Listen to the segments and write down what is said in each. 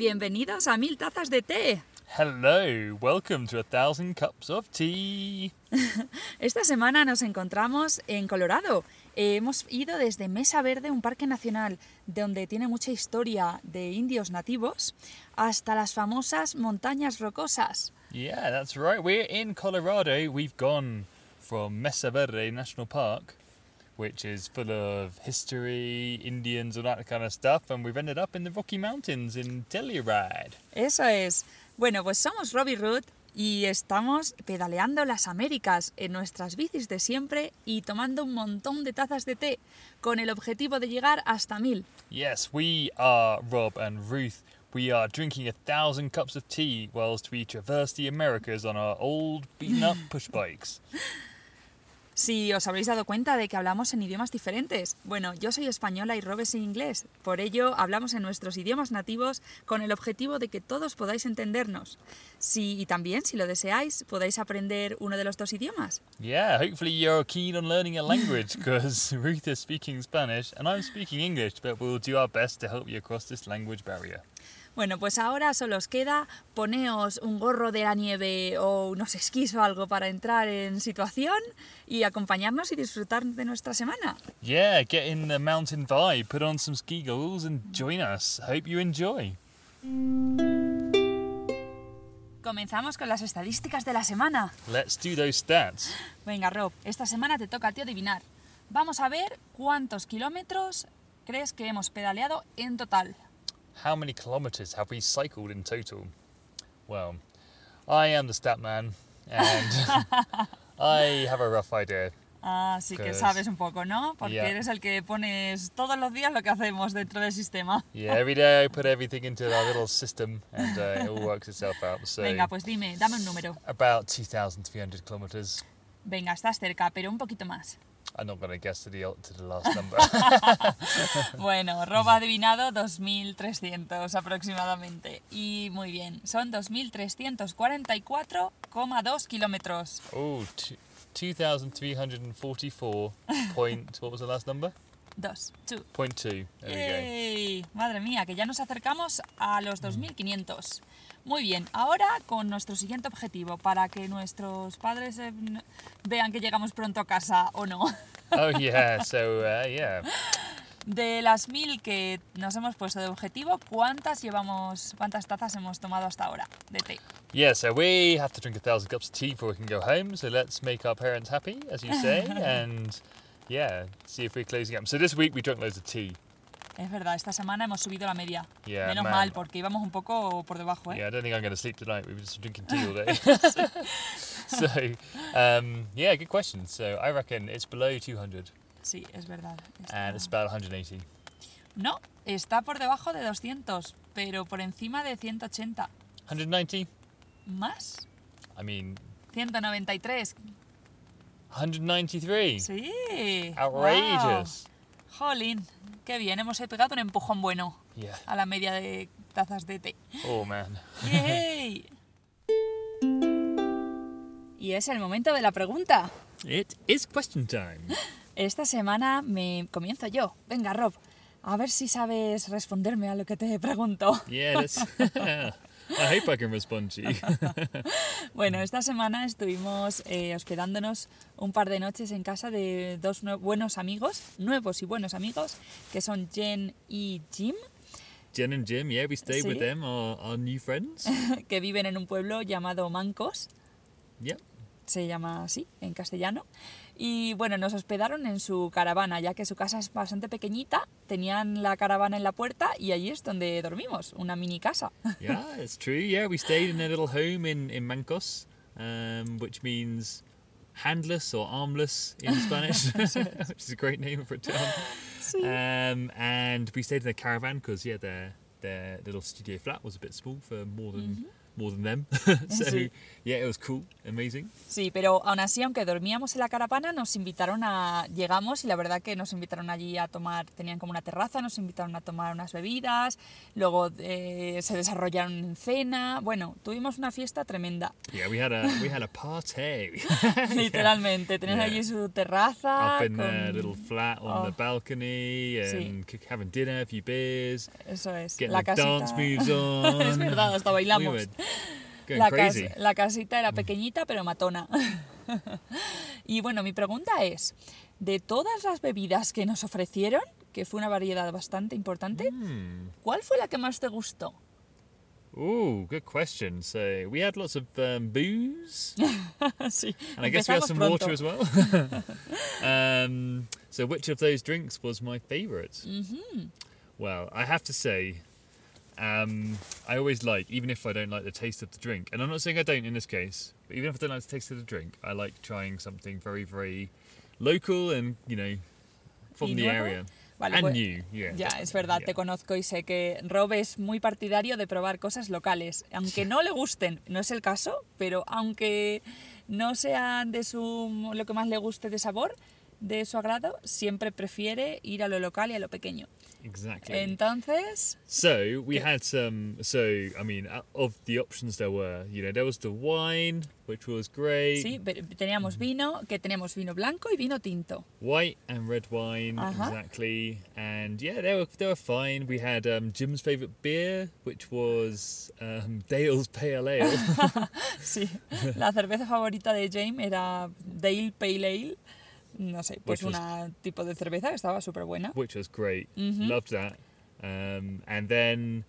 Bienvenidos a Mil Tazas de Té. Hello, welcome to a thousand cups of tea. Esta semana nos encontramos en Colorado. Eh, hemos ido desde Mesa Verde, un parque nacional donde tiene mucha historia de indios nativos, hasta las famosas montañas rocosas. Yeah, that's right. We're in Colorado. We've gone from Mesa Verde National Park, which is full of history, Indians, all that kind of stuff, and we've ended up in the Rocky Mountains in Telluride. Eso es. Bueno, pues somos Robbie Root y estamos pedaleando las Américas en nuestras bicis de siempre y tomando un montón de tazas de té con el objetivo de llegar hasta mil. Yes, we are Rob and Ruth. We are drinking a thousand cups of tea whilst we traverse the Americas on our old beaten up push bikes. Si os habréis dado cuenta de que hablamos en idiomas diferentes. Bueno, yo soy española y Rob es inglés. Por ello, hablamos en nuestros idiomas nativos con el objetivo de que todos podáis entendernos. Si, y también, si lo deseáis, podáis aprender uno de los dos idiomas. Yeah, hopefully you're keen on learning a language because Ruth is speaking Spanish and I'm speaking English, but we'll do our best to help you across this language barrier. Bueno, pues ahora solo os queda poneos un gorro de la nieve o unos esquís o algo para entrar en situación y acompañarnos y disfrutar de nuestra semana. Yeah, get in the mountain vibe, put on some ski goggles and join us. Hope you enjoy. Comenzamos con las estadísticas de la semana. Let's do those stats. Venga, Rob, esta semana te toca a ti adivinar. Vamos a ver cuántos kilómetros crees que hemos pedaleado en total. How many kilometers have we cycled in total? Well, I am the stat man and I have a rough idea. Ah, sí que sabes un poco, ¿no? Porque yeah. eres el que pones todos los días lo que hacemos dentro del sistema. Yeah, every day I put everything into our little system and uh, it all works itself out. So Venga, pues dime, dame un número. about 2,300 kilometers. Venga, estás cerca, pero un poquito más. I'm not going to guess to the, to the last number. Bueno, Rob ha adivinado 2.300 aproximadamente. Y muy bien, son 2.344,2 kilómetros. oh, two- 2,344 point, what was the last number? Dos, two. Point two. There we ¡Yay! Madre mía, que ya nos acercamos a los 2.500. Muy bien, ahora con nuestro siguiente objetivo, para que nuestros padres eh, vean que llegamos pronto a casa o no. go. Oh, yeah, so, uh, yeah. De las mil que nos hemos puesto de objetivo, ¿cuántas llevamos, cuántas tazas hemos tomado hasta ahora de té? Yeah, so we have to drink a thousand cups of tea before we can go home. So let's make our parents happy, as you say, and yeah, see if we're closing up. So this week we drank loads of tea. Es verdad, esta semana hemos subido la media. Yeah, Menos man. mal, porque íbamos un poco por debajo, ¿eh? Yeah, I don't think I'm going to sleep tonight. We were just drinking tea all day. so, um, yeah, good question. So I reckon it's below 200 Sí, es verdad. Está- and it's about 180. No, está por debajo de 200, pero por encima de 180. 190? ¿Más? I mean, 193. 193. Sí. Outrageous. Wow. Jolín, qué bien, hemos pegado un empujón bueno Yeah. a la media de tazas de té. Oh, man. ¡Yay! Y es el momento de la pregunta. It is question time. Esta semana me comienzo yo. Venga, Rob, a ver si sabes responderme a lo que te pregunto. Yeah. I hope I can respond to you. Bueno, esta semana estuvimos eh, hospedándonos un par de noches en casa de dos buenos amigos, nuevos y buenos amigos, que son Jen y Jim, Jen and Jim, yeah, we stayed with Sí. them, our, our new friends. que viven en un pueblo llamado Mancos, Yep. se llama así en castellano. Y bueno, nos hospedaron en su caravana, ya que su casa es bastante pequeñita, tenían la caravana en la puerta y allí es donde dormimos, una mini casa. Yeah, it's true. Yeah, we stayed in a little home in, in Mancos, um, which means handless or armless in Spanish, which is a great name for a town. Um, and we stayed in a caravan because, yeah, their, their little studio flat was a bit small for more than more than them. so Sí. yeah, it was cool, amazing. Sí, pero aún así, aunque dormíamos en la caravana, nos invitaron a... Llegamos y la verdad que nos invitaron allí a tomar, tenían como una terraza, nos invitaron a tomar unas bebidas, luego eh, se desarrollaron en cena, bueno, tuvimos una fiesta tremenda, Yeah, we had a we had a party. literalmente. Tenían Yeah. allí su terraza. Up in con- their little flat on the Oh. balcony and c- having dinner, a few beers, Eso es, getting la the dance casita... moves on. es verdad, hasta We bailamos. going La, cas- la casita era pequeñita pero matona. y bueno, mi pregunta es, de todas las bebidas que nos ofrecieron, que fue una variedad bastante importante, Hmm. ¿cuál fue la que más te gustó? Ooh, good question. So we had lots of um, booze, sí, and I guess we had some pronto. water as well. um, so which of those drinks was my favorite. Well, I have to say, um, I always like, even if I don't like the taste of the drink, and I'm not saying I don't in this case, but even if I don't like the taste of the drink, I like trying something very, very local and you know from ¿Y the nuevo? area Vale, and pues- new. Yeah, Ya, es verdad, yeah. te conozco y sé que Rob es muy partidario de probar cosas locales, aunque no le gusten, no es el caso, pero aunque no sean de su lo que más le guste de sabor, de su agrado, siempre prefiere ir a lo local y a lo pequeño. Exactly. Entonces, So we had some. So I mean, uh, of the options there were, you know, there was the wine, which was great, sí, teníamos vino, que teníamos vino blanco y vino tinto. white and red wine, Uh-huh. exactly. And yeah, they were they were fine. We had um, Jim's favorite beer, which was um, Dale's Pale Ale, Sí, la cerveza favorita de James era Dale Pale Ale, no sé, pues Which was- un tipo de cerveza que estaba súper buena. which was great. Mhm. Loved that. Um, and then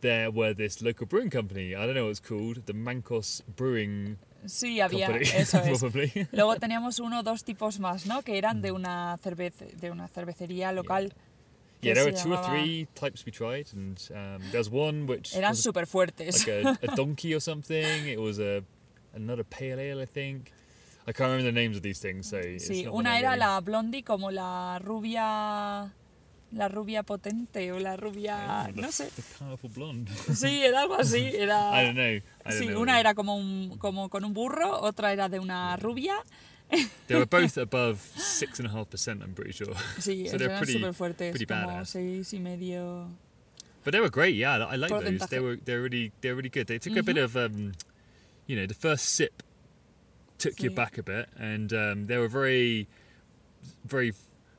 there were this local brewing company. I don't know what it's called, the Mancos Brewing Sí, había, Company, eso es. probably. Luego teníamos uno o dos tipos más, ¿no? Que eran de una, cerveza de una cervecería local. que Yeah, there were two or three types we tried, and um, there's one which Eran was súper fuertes. like a, a donkey or something. It was a another pale ale, I think. I can't remember the names of these things. So Sí, una era la blondie como la rubia... La rubia potente o la rubia... Oh, the, No sé. the powerful blonde. Sí, era algo así. Era... I don't know. I don't Sí, know. una era como, un, como con un burro, otra era de una rubia. They were both above six and a half percent. I'm pretty sure. Sí, So they're eran pretty- súper fuertes, pretty como badass. seis y medio. But they were great. Yeah, I like those. They were they were really they were really good. They took a bit of um, you know, the first sip took you back a bit, and um, they were very very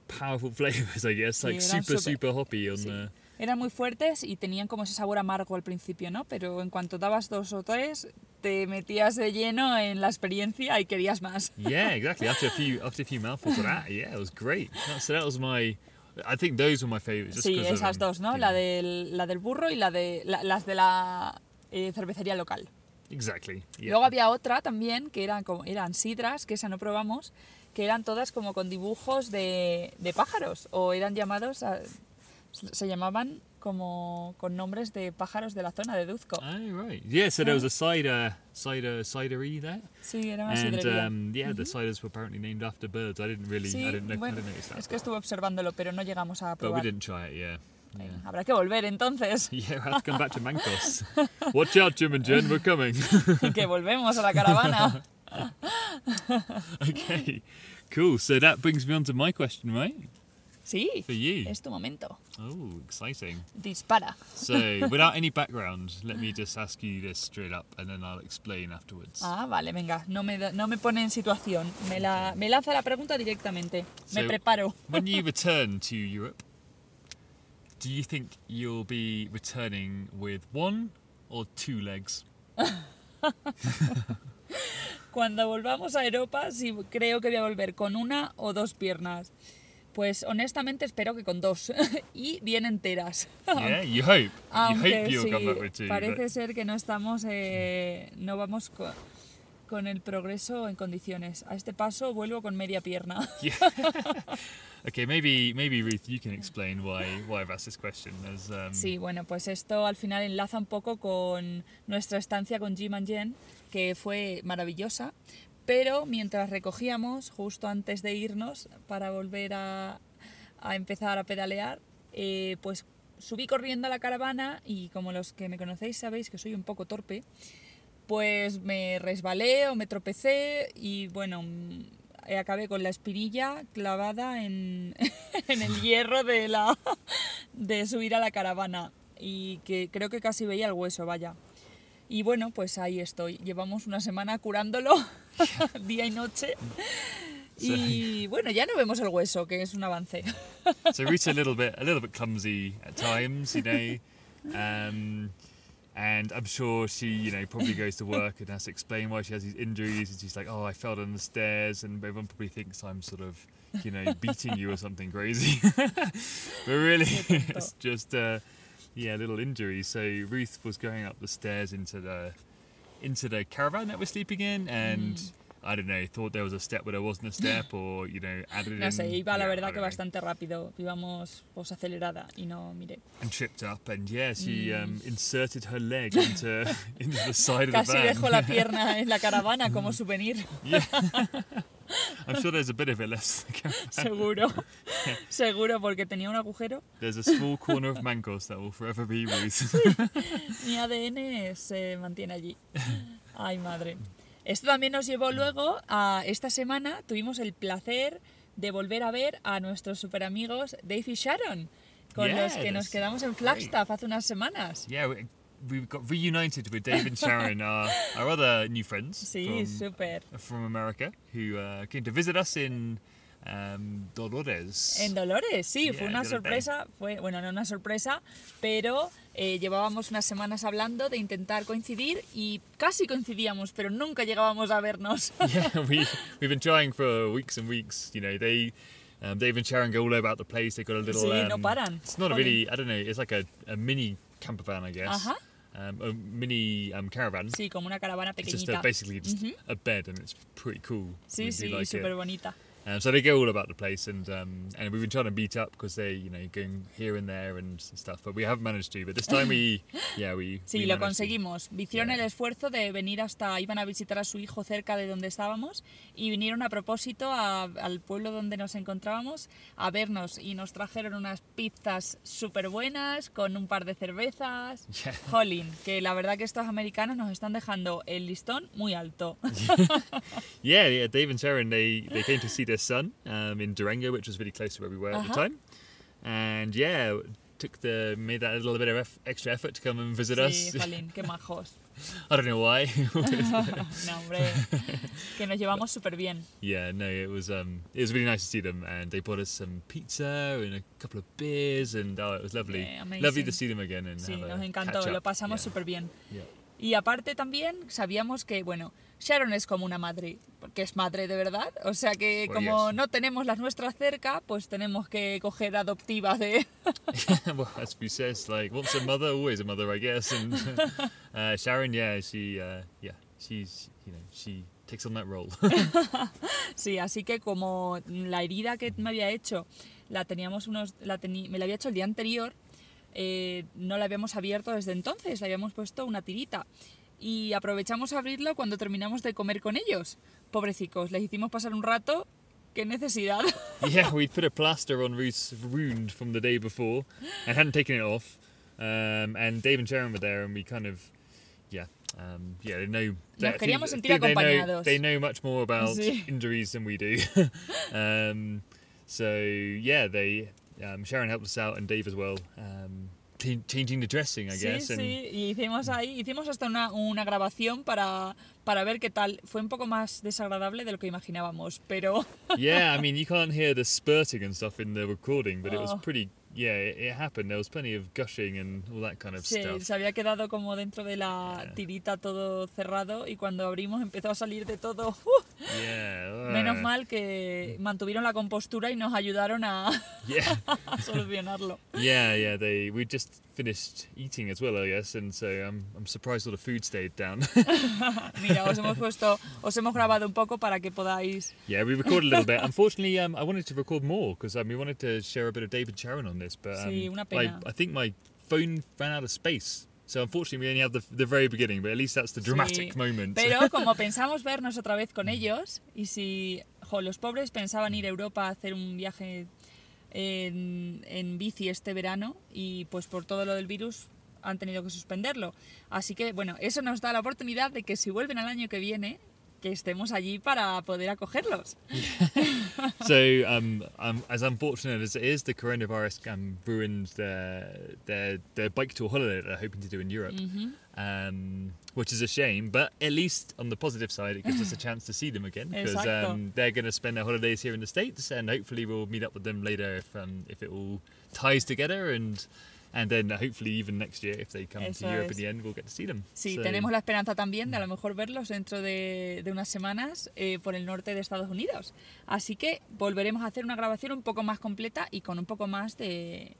powerful flavors. I guess like Sí, super super hoppy on sí. the. Eran muy fuertes y tenían como ese sabor amargo al principio, ¿no? Pero en cuanto dabas dos o tres, te metías de lleno en la experiencia y querías más. Yeah, exactly. After a few after a few mouthfuls of that, yeah, it was great. That, so that was my. I think those were my favorites. Sí, of esas dos, ¿no? La del, la del burro y la de la- las de la eh, cervecería local. Exactly. Yeah. Luego había otra también que eran, como, eran sidras, que esa no probamos, que eran todas como con dibujos de, de pájaros o eran llamados, a- se llamaban como con nombres de pájaros de la zona de Duzco. Oh right. Yeah. So there was a cider cider cidery there. Sí, era una And sidrería. um, yeah, the ciders were apparently named after birds. I didn't really, Sí, I didn't, know, bueno, I didn't notice that. es que estuve observándolo, pero no llegamos a but we probar. didn't try it. Yeah. Yeah. Habrá que volver entonces, Yeah, I have to come back to Mancos. Watch out, Jim and Jen, we're coming. que volvemos a la caravana. okay, cool. So that brings me on to my question, right? Sí, For you. es tu momento. Oh, exciting. Dispara. So, without any background, let me just ask you this straight up, and then I'll explain afterwards. Ah, vale, venga, no me, no me pone en situación, me, la, me lanza la pregunta directamente, me So- preparo. when you return to Europe, do you think you'll be returning with one or two legs? Cuando volvamos a Europa, sí, creo que voy a volver con una o dos piernas. Pues honestamente espero que con dos y bien enteras. Yeah, you hope. you Aunque hope you'll sí, come back with two. parece but- ser que no estamos, eh, no vamos co- con el progreso en condiciones. A este paso vuelvo con media pierna. Yeah. okay, maybe maybe Ruth, you can explain why why I've asked this question. As um, Sí, bueno, pues esto al final enlaza un poco con nuestra estancia con Jim and Jen, que fue maravillosa, pero mientras recogíamos, justo antes de irnos para volver a, a empezar a pedalear, eh, pues subí corriendo a la caravana y como los que me conocéis sabéis que soy un poco torpe, pues me resbalé o me tropecé y bueno, mm, acabé con la espirilla clavada en, en el hierro de, la, de subir a la caravana y que creo que casi veía el hueso, vaya. Y bueno, pues ahí estoy. Llevamos una semana curándolo día y noche. Y bueno, ya no vemos el hueso, que es un avance. so Ruth's a little bit a little bit clumsy at times, you know. Um, and I'm sure she, you know, probably goes to work and has to explain why she has these injuries. And she's like, "Oh, I fell down the stairs," and everyone probably thinks I'm sort of, you know, beating you or something crazy. but really, it's just, uh, yeah, a little injury. So Ruth was going up the stairs into the into the caravan that we're sleeping in, and. I don't know, thought there was a step where there wasn't a step, or you know, added No sé, iba la yeah, verdad que know. bastante rápido. Íbamos pues acelerada y no miré. and tripped up, and yeah, she um, inserted her leg into into the side of the Casi van. dejo la pierna en la caravana como souvenir, yeah, I'm sure there's a bit of it left. seguro. Seguro, porque tenía un agujero. There's a small corner of Mancos that will forever be Ruth. Mi ADN se mantiene allí. Ay, madre. Esto también nos llevó luego a esta semana, tuvimos el placer de volver a ver a nuestros super amigos Dave y Sharon, con Yeah, los que nos quedamos en Flagstaff hace unas semanas. yeah, we, we got reunited with Dave and Sharon, our, our other new friends Sí, from, súper. from America, who uh, came to visit us in um, Dolores. En Dolores, sí, fue Yeah, una other day. sorpresa, fue, bueno, no una sorpresa, pero eh, llevábamos unas semanas hablando de intentar coincidir y casi coincidíamos, pero nunca llegábamos a vernos. yeah, we we've been trying for weeks and weeks. You know, they um, and Sharon go all about the place. They've got a little. Sí, no um, paran. It's not a Jolín. really. I don't know. It's like a, a mini camper van, I guess. Ajá. Um, a mini um, caravan. Sí, como una caravana It's just pequeñita. a, basically just a bed, and it's pretty cool. Sí, We sí, like súper bonita. Um, so they go all about the place, and um, and we've been trying to meet up because they, you know, going here and there and stuff, but we haven't managed to. But this time we, yeah, we. Sí, we lo managed to. conseguimos. Hicieron Yeah. el esfuerzo de venir hasta, iban a visitar a su hijo cerca de donde estábamos y vinieron a propósito a- al pueblo donde nos encontrábamos a vernos y nos trajeron unas pizzas súper buenas con un par de cervezas. Yeah. Jolín, que la verdad que estos americanos nos están dejando el listón muy alto. Yeah, yeah. Dave and Sharon they they came to see son um, in Durango, which was really close to where we were at the Uh-huh. time, and yeah, took the made that a little bit of eff- extra effort to come and visit Sí, us. jolín, qué majos. I don't know why. No, hombre, que nos llevamos súper bien. yeah, no, it was um it was really nice to see them, and they bought us some pizza and a couple of beers, and oh, it was lovely, Yeah, lovely to see them again and Sí, have a nos encantó, catch lo up. pasamos yeah. súper bien. Yeah. Y aparte también sabíamos que, bueno, Sharon es como una madre, porque es madre de verdad. O sea que Well, como yes. no tenemos las nuestras cerca, pues tenemos que coger adoptivas de... well, as we says, like once a mother, always a mother, I guess. And uh, Sharon, yeah, she, uh, yeah, she's, you know, she takes on that role. Sí, así que como la herida que me había hecho, la teníamos unos, la me la había hecho el día anterior, eh, no la habíamos abierto desde entonces, le habíamos puesto una tirita. Y aprovechamos a abrirlo cuando terminamos de comer con ellos. Pobrecicos, les hicimos pasar un rato. ¡Qué necesidad! yeah, we'd put a plaster on Ruth's wound from the day before and hadn't taken it off. Um, and Dave and Sharon were there, and we kind of, yeah, um, yeah, they know. they- queríamos sentir think they know, acompañados. they know much more about Sí. injuries than we do. um, so yeah, they um, Sharon helped us out, and Dave as well. Um, changing the dressing, I Sí, guess. and sí, y hicimos ahí, hicimos hasta una, una grabación para, para ver qué tal. Fue un poco más desagradable de lo que imaginábamos, pero yeah, I mean, you can't hear the spurting and stuff in the recording, but it was Oh. pretty. Yeah, it, it happened. There was plenty of gushing and all that kind of se, stuff. se había quedado como dentro de la Yeah. tirita todo cerrado y cuando abrimos empezó a salir de todo. ¡uh! Yeah. Menos uh, mal que mantuvieron la compostura y nos ayudaron a, Yeah, a solucionarlo. yeah, yeah. They we just finished eating as well, I guess, and so I'm I'm surprised all the food stayed down. Mira, os hemos puesto, os hemos grabado un poco para que podáis. yeah, we recorded a little bit. Unfortunately, um, I wanted to record more because um, we wanted to share a bit of David Sharon on this, but um, Sí, una I, pena. I think my phone ran out of space. So unfortunately, we only have the, the very beginning, but at least that's the dramatic Sí, moment. Pero como pensamos vernos otra vez con ellos, y si jo, los pobres pensaban ir a Europa a hacer un viaje en, en bici este verano y pues por todo lo del virus han tenido que suspenderlo. Así que bueno, eso nos da la oportunidad de que si vuelven al año que viene, que estemos allí para poder acogerlos. so, um, um, as unfortunate as it is, the coronavirus um, ruined their, their their bike tour holiday that they're hoping to do in Europe, um, which is a shame. But at least on the positive side, it gives us a chance to see them again because um, they're going to spend their holidays here in the states, and hopefully we'll meet up with them later if um, if it all ties together and. And then hopefully even next year, if they come Eso to Europe es. in the end, we'll get to see them. Sí, So- tenemos la esperanza también de a lo mejor verlos dentro de, de unas semanas eh, por el norte de Estados Unidos. Así que volveremos a hacer una grabación un poco más completa y con un poco más de,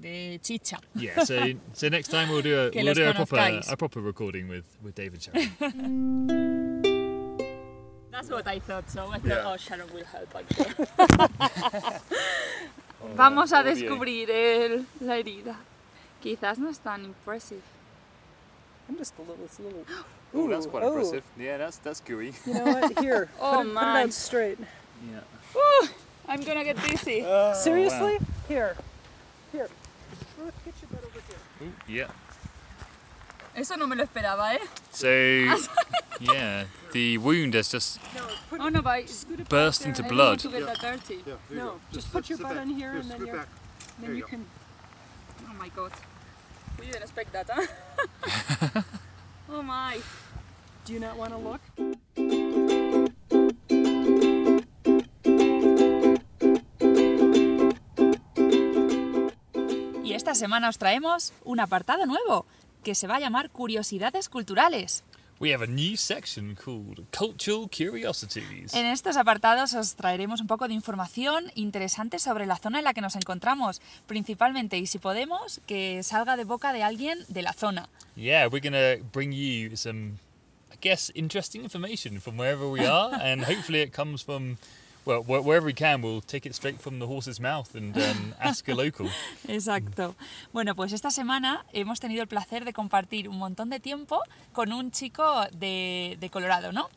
de chicha. Yeah, so so next time we'll do a we'll do a proper a proper recording with with David Sharon. That's what I thought, so I thought, Yeah. oh, Sharon will help, I'm sure. Vamos a descubrir el- la herida. Quizás no es tan impressive. I'm just a little, it's a little. Oh, that's Ooh, quite oh. impressive. Yeah, that's that's gooey. You know what? Here, Oh put, it, put it my. on straight. Yeah. I'm gonna get dizzy. Seriously? Here, here. Ruth, get your butt over here. Ooh, yeah. Eso no me lo esperaba, ¿eh? So yeah, the wound has just Oh no, burst into blood. don't want to get that dirty. Yeah, there you No, just put your butt back. in here and then you're- back. Then you can. Oh my god. We didn't expect that, huh? oh my. Do you not want to look? Y esta semana os traemos un apartado nuevo que se va a llamar Curiosidades Culturales. we have a new section called Cultural Curiosities. En estos apartados os traeremos un poco de información interesante sobre la zona en la que nos encontramos, principalmente y si podemos que salga de boca de alguien de la zona. Yeah, we're gonna bring you some, I guess, interesting information from wherever we are, and hopefully it comes from, well, wh- wherever we can, we'll take it straight from the horse's mouth and um, ask a local. Exacto. Bueno, pues esta semana hemos tenido el placer de compartir un montón de tiempo con un chico de, de Colorado, ¿no?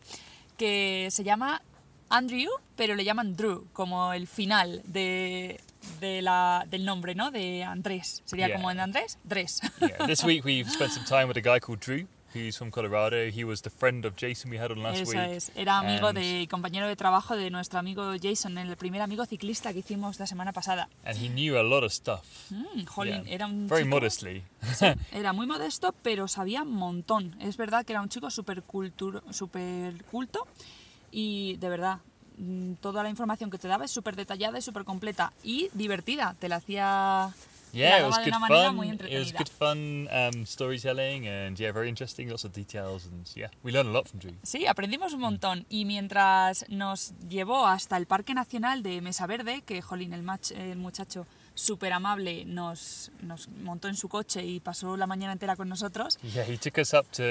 Que se llama Andrew, pero le llaman Drew, como el final de, de la, del nombre, ¿no? De Andrés. Sería Yeah. como en Andrés, Dres. Yeah, this week we've spent some time with a guy called Drew, who's from Colorado. He was the friend of Jason we had on last Eso week. es. Era amigo and- de compañero de trabajo de nuestro amigo Jason, el primer amigo ciclista que hicimos la semana pasada. and he knew a lot of stuff. Mm, jolín, Yeah, era un very chico- modestly. Era muy modesto, pero sabía un montón. Es verdad que era un chico súper súper culto y de verdad, mm, toda la información que te daba es súper detallada y súper completa y divertida. Te la hacía Yeah, it was good fun. It was good fun um, storytelling and yeah, very interesting. Lots of details and yeah, we learned a lot from Drew. Sí, aprendimos un montón. Y mientras nos llevó hasta el Parque Nacional de Mesa Verde, que Jolín, el, mach- el muchacho súper amable, nos, nos montó en su coche y pasó la mañana entera con nosotros. Yeah, he took us up to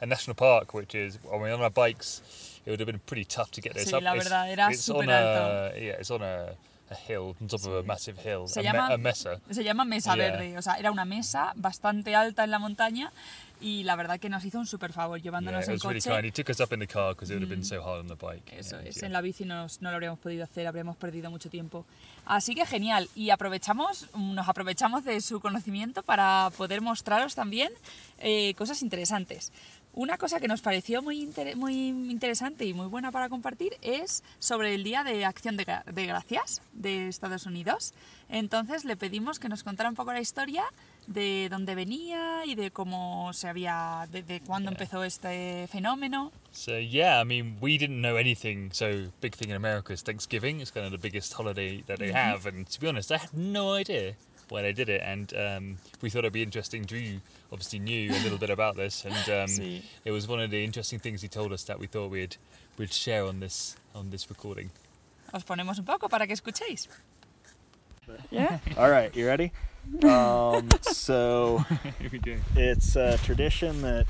a national park, which is when we're on our bikes. It would have been pretty tough to get this Sí, up. la verdad, era it's on súper a yeah, it's on a, a hill on top of a massive hill, Se a, llama- me- a mesa. Se llama Mesa Yeah. Verde, o sea, era una mesa bastante alta en la montaña y la verdad que nos hizo un súper favor Yeah, llevándonos was really coche. kind. He took us up in the car because it would have been so hard on the bike. Eso and, es, yeah. en la bici nos- no lo habríamos podido hacer, habríamos perdido mucho tiempo. Así que genial, y aprovechamos, nos aprovechamos de su conocimiento para poder mostraros también eh, cosas interesantes. Una cosa que nos pareció muy, inter- muy interesante y muy buena para compartir es sobre el Día de Acción de, Gra- de Gracias de Estados Unidos. Entonces le pedimos que nos contara un poco la historia de dónde venía y de cómo se había, de, de cuándo empezó este fenómeno. So yeah, I mean, we didn't know anything. So big thing in America is Thanksgiving. It's kind of the biggest holiday that they have, and to be honest, I had no idea why they did it. And um, we thought it'd be interesting. Drew obviously knew a little bit about this, and um, it was one of the interesting things he told us that we thought we'd we'd share on this on this recording. Os ponemos un poco para que escuchéis. Yeah. All right, you ready? Um, so Here we go. it's a tradition that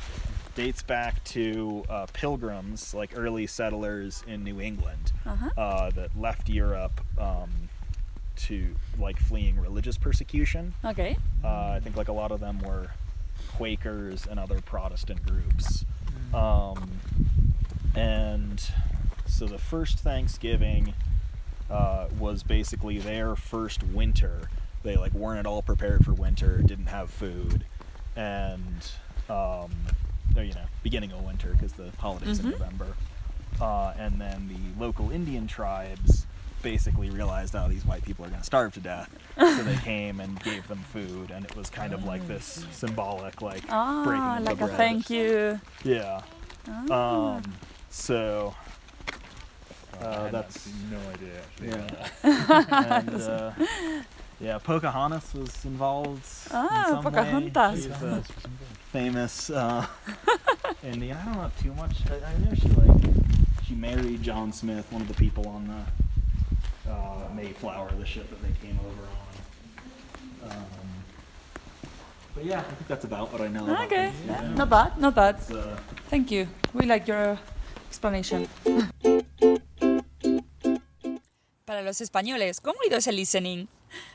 dates back to uh, pilgrims, like early settlers in New England, Ajá. uh, that left Europe um, to like fleeing religious persecution. Ok. Uh, I think like a lot of them were Quakers and other Protestant groups. Um, and so the first Thanksgiving uh, was basically their first winter. They like weren't at all prepared for winter, didn't have food, and um, or, you know, beginning of winter because the holidays in Mhm. November. Uh, and then the local Indian tribes basically realized, oh, these white people are going to starve to death. so they came and gave them food, and it was kind of like this symbolic, like breaking Ah, of the like a bread. thank you. Yeah. Ah. Um, so Uh, that's- no idea actually. Yeah. and uh, yeah, Pocahontas was involved. in Ah, some way. Pocahontas. She's a famous uh, Indian. I don't know too much. I, I know she like she married John Smith, one of the people on the uh, Mayflower, the ship that they came over on. Um, but yeah, I think that's about what I know. Okay, them. yeah, not bad, not bad. Uh, Thank you. We like your explanation. Para los españoles, ¿cómo ha ido ese listening?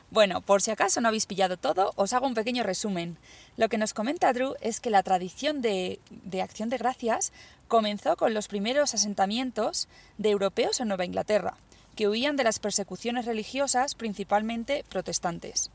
Bueno, por si acaso no habéis pillado todo, os hago un pequeño resumen. Lo que nos comenta Drew es que la tradición de, de acción de gracias comenzó con los primeros asentamientos de europeos en Nueva Inglaterra, que huían de las persecuciones religiosas, principalmente protestantes.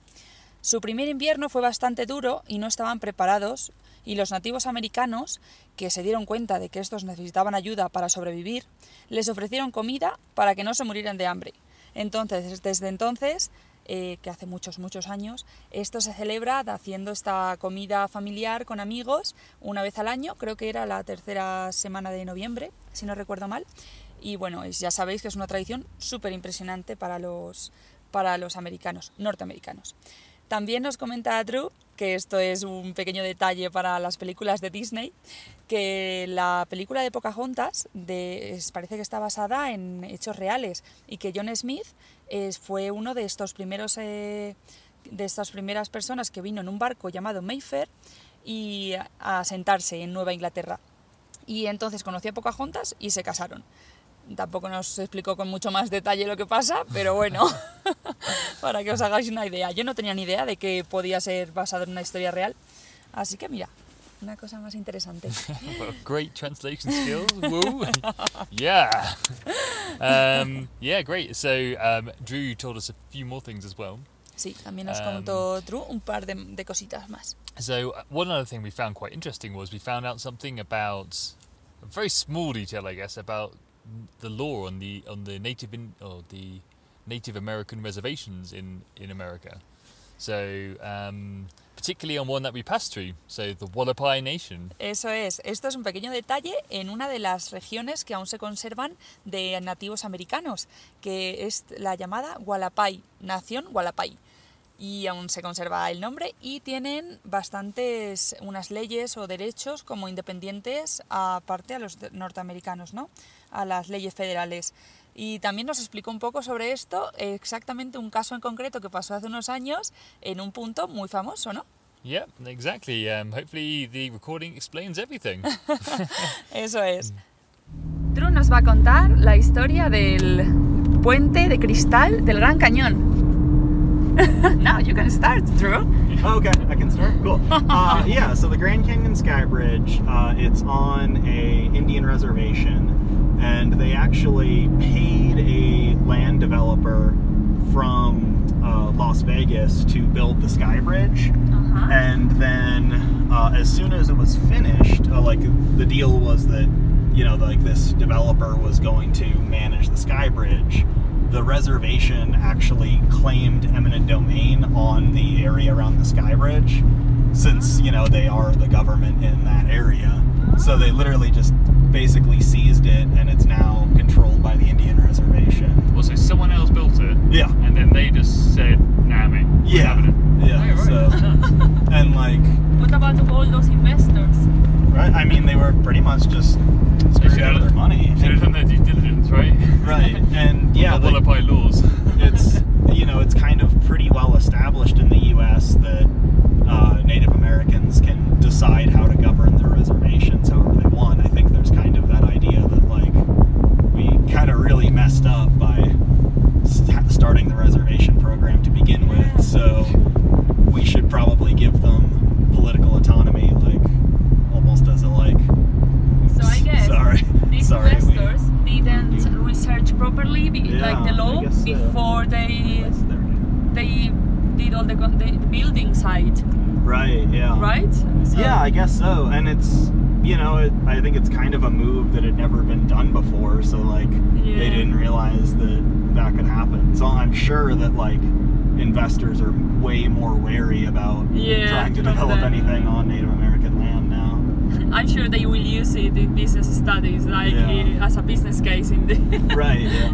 Su primer invierno fue bastante duro y no estaban preparados, y los nativos americanos, que se dieron cuenta de que estos necesitaban ayuda para sobrevivir, les ofrecieron comida para que no se murieran de hambre. Entonces, desde entonces, eh, que hace muchos, muchos años, esto se celebra haciendo esta comida familiar con amigos una vez al año, creo que era la tercera semana de noviembre, si no recuerdo mal. Y bueno, ya sabéis que es una tradición súper impresionante para los, para los americanos, norteamericanos. También nos comenta Drew, que esto es un pequeño detalle para las películas de Disney, que la película de Pocahontas de, parece que está basada en hechos reales y que John Smith fue uno de estos primeros eh, de estas primeras personas que vino en un barco llamado Mayfair y a sentarse en Nueva Inglaterra. Y entonces conoció a Pocahontas y se casaron. Tampoco nos explicó con mucho más detalle lo que pasa, pero bueno, para que os hagáis una idea. Yo no tenía ni idea de que podía ser basado en una historia real. Así que mira, una cosa más interesante. Well, great translation skills. Woo. yeah. Um, yeah, great. So um, Drew told us a few more things as well. Sí, también nos Um, contó Drew un par de, de cositas más. So uh, one other thing we found quite interesting was we found out something about a very small detail, I guess, about the law on the on the native in, or the Native American reservations in in America. So um, particularly on one that we passed through, so the Wallapai Nation. Eso es, esto es un pequeño detalle en una de las regiones que aún se conservan de nativos americanos, que es la llamada Wallapai, Nación Wallapai. Y aún se conserva el nombre y tienen bastantes, unas leyes o derechos como independientes aparte a los norteamericanos, ¿no? A las leyes federales. Y también nos explicó un poco sobre esto, exactamente un caso en concreto que pasó hace unos años en un punto muy famoso, ¿no? Yeah, exactly. Um, hopefully the recording explains everything. Eso es. Drew nos va a contar la historia del puente de cristal del Gran Cañón. Now you can start, Drew. Okay, I can start. Cool. Uh, yeah, so the Grand Canyon Sky Bridge, uh, it's on a Indian reservation, and they actually paid a land developer from uh, Las Vegas to build the Sky Bridge. Uh-huh. And then, uh, as soon as it was finished, uh, like the deal was that you know, like this developer was going to manage the Sky Bridge. The reservation actually claimed eminent domain on the area around the Sky Bridge, since you know they are the government in that area. So they literally just basically seized it, and it's now controlled by the Indian reservation. well, so someone else built it, Yeah. and then they just said, "Nah, mate, we're Yeah. having it." Yeah. Oh, right. So, and like, What about all those investors? right? I mean, they were pretty much just screwed out of their money. Should have done their due diligence, right? Right, and yeah, the the- Wallapai laws. it's you know it's kind of pretty well established in the U.S. that uh, Native Americans can decide how to govern their reservations however they want. I think there's kind of that idea that like we kind of really messed up by s- starting the reservation program to begin with. So we should probably give them political autonomy, like almost as a like. So I guess sorry, these sorry. we- investors didn't research properly, be- like the Yeah. ago guess so. before they That's there. they did all the, con- the building site, Right. Yeah. right? So- Yeah, I guess so. And it's, you know, it, I think it's kind of a move that had never been done before. So, like, Yeah. they didn't realize that that could happen. So, I'm sure that, like, investors are way more wary about Yeah, trying to develop the- anything on Native American land now. I'm sure they will use it in business studies, like Yeah. uh, as a business case in the. right, yeah.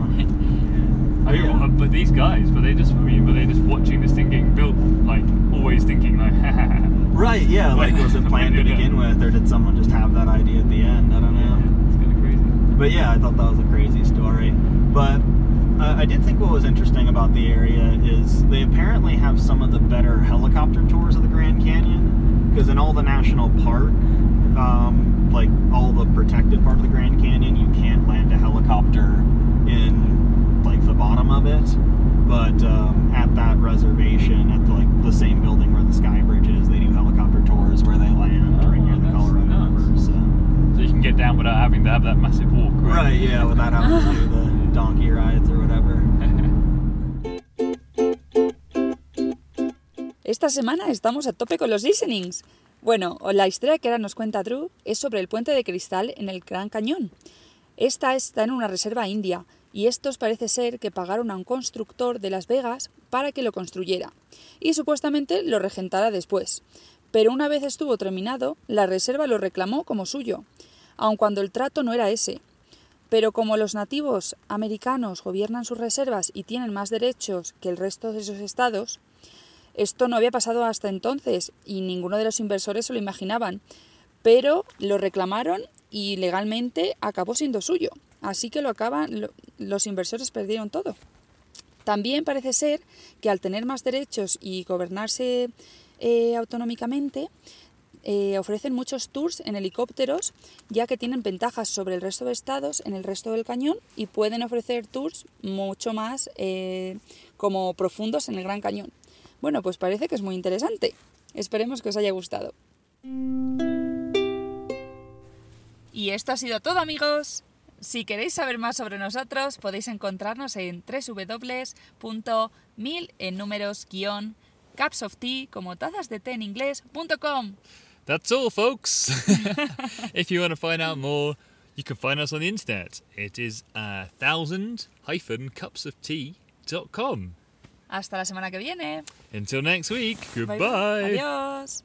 I mean, Yeah. but these guys, were they just, I mean, were they just watching this thing getting built, like, always thinking, like, ha ha ha. Right, yeah. Like, was it planned to Yeah. begin with, or did someone just have that idea at the end? I don't know. It's kind of crazy. But yeah, I thought that was a crazy story. But uh, I did think what was interesting about the area is they apparently have some of the better helicopter tours of the Grand Canyon. Because in all the national park, um, like all the protected part of the Grand Canyon, you can't land a helicopter in like the bottom of it. But um, at that reservation, at the, like the same building where the Sky Bridge is, they do helicopter tours where they land Oh, right near the Colorado nuts. River. So. So you can get down without having to have that massive walk, right? Right, yeah, without having to do the donkey rides or whatever. Esta semana estamos a tope con los listenings. Bueno, la historia que ahora nos cuenta Drew es sobre el puente de cristal en el Gran Cañón. Esta está en una reserva india y estos parece ser que pagaron a un constructor de Las Vegas para que lo construyera y supuestamente lo regentara después. Pero una vez estuvo terminado, la reserva lo reclamó como suyo, aun cuando el trato no era ese. Pero como los nativos americanos gobiernan sus reservas y tienen más derechos que el resto de esos estados, esto no había pasado hasta entonces y ninguno de los inversores se lo imaginaban, pero lo reclamaron y legalmente acabó siendo suyo. Así que lo acaban, lo- los inversores perdieron todo. También parece ser que al tener más derechos y gobernarse eh, autonómicamente, eh, ofrecen muchos tours en helicópteros, ya que tienen ventajas sobre el resto de estados en el resto del cañón y pueden ofrecer tours mucho más eh, como profundos en el Gran Cañón. Bueno, pues parece que es muy interesante. Esperemos que os haya gustado. Y esto ha sido todo, amigos. Si queréis saber más sobre nosotros, podéis encontrarnos en www.mil en números guion cups of tea como tazas de té en inglés.com. That's all, folks. if you want to find out more, you can find us on the internet. It is uh, thousand-cupsoftea.com. Hasta la semana que viene. Until next week, Bye, goodbye. bye. Adiós.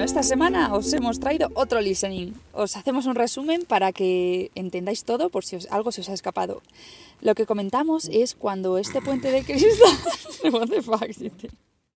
Esta semana os hemos traído otro listening. Os hacemos un resumen para que entendáis todo por si algo se os ha escapado. Lo que comentamos es cuando este puente de cristal...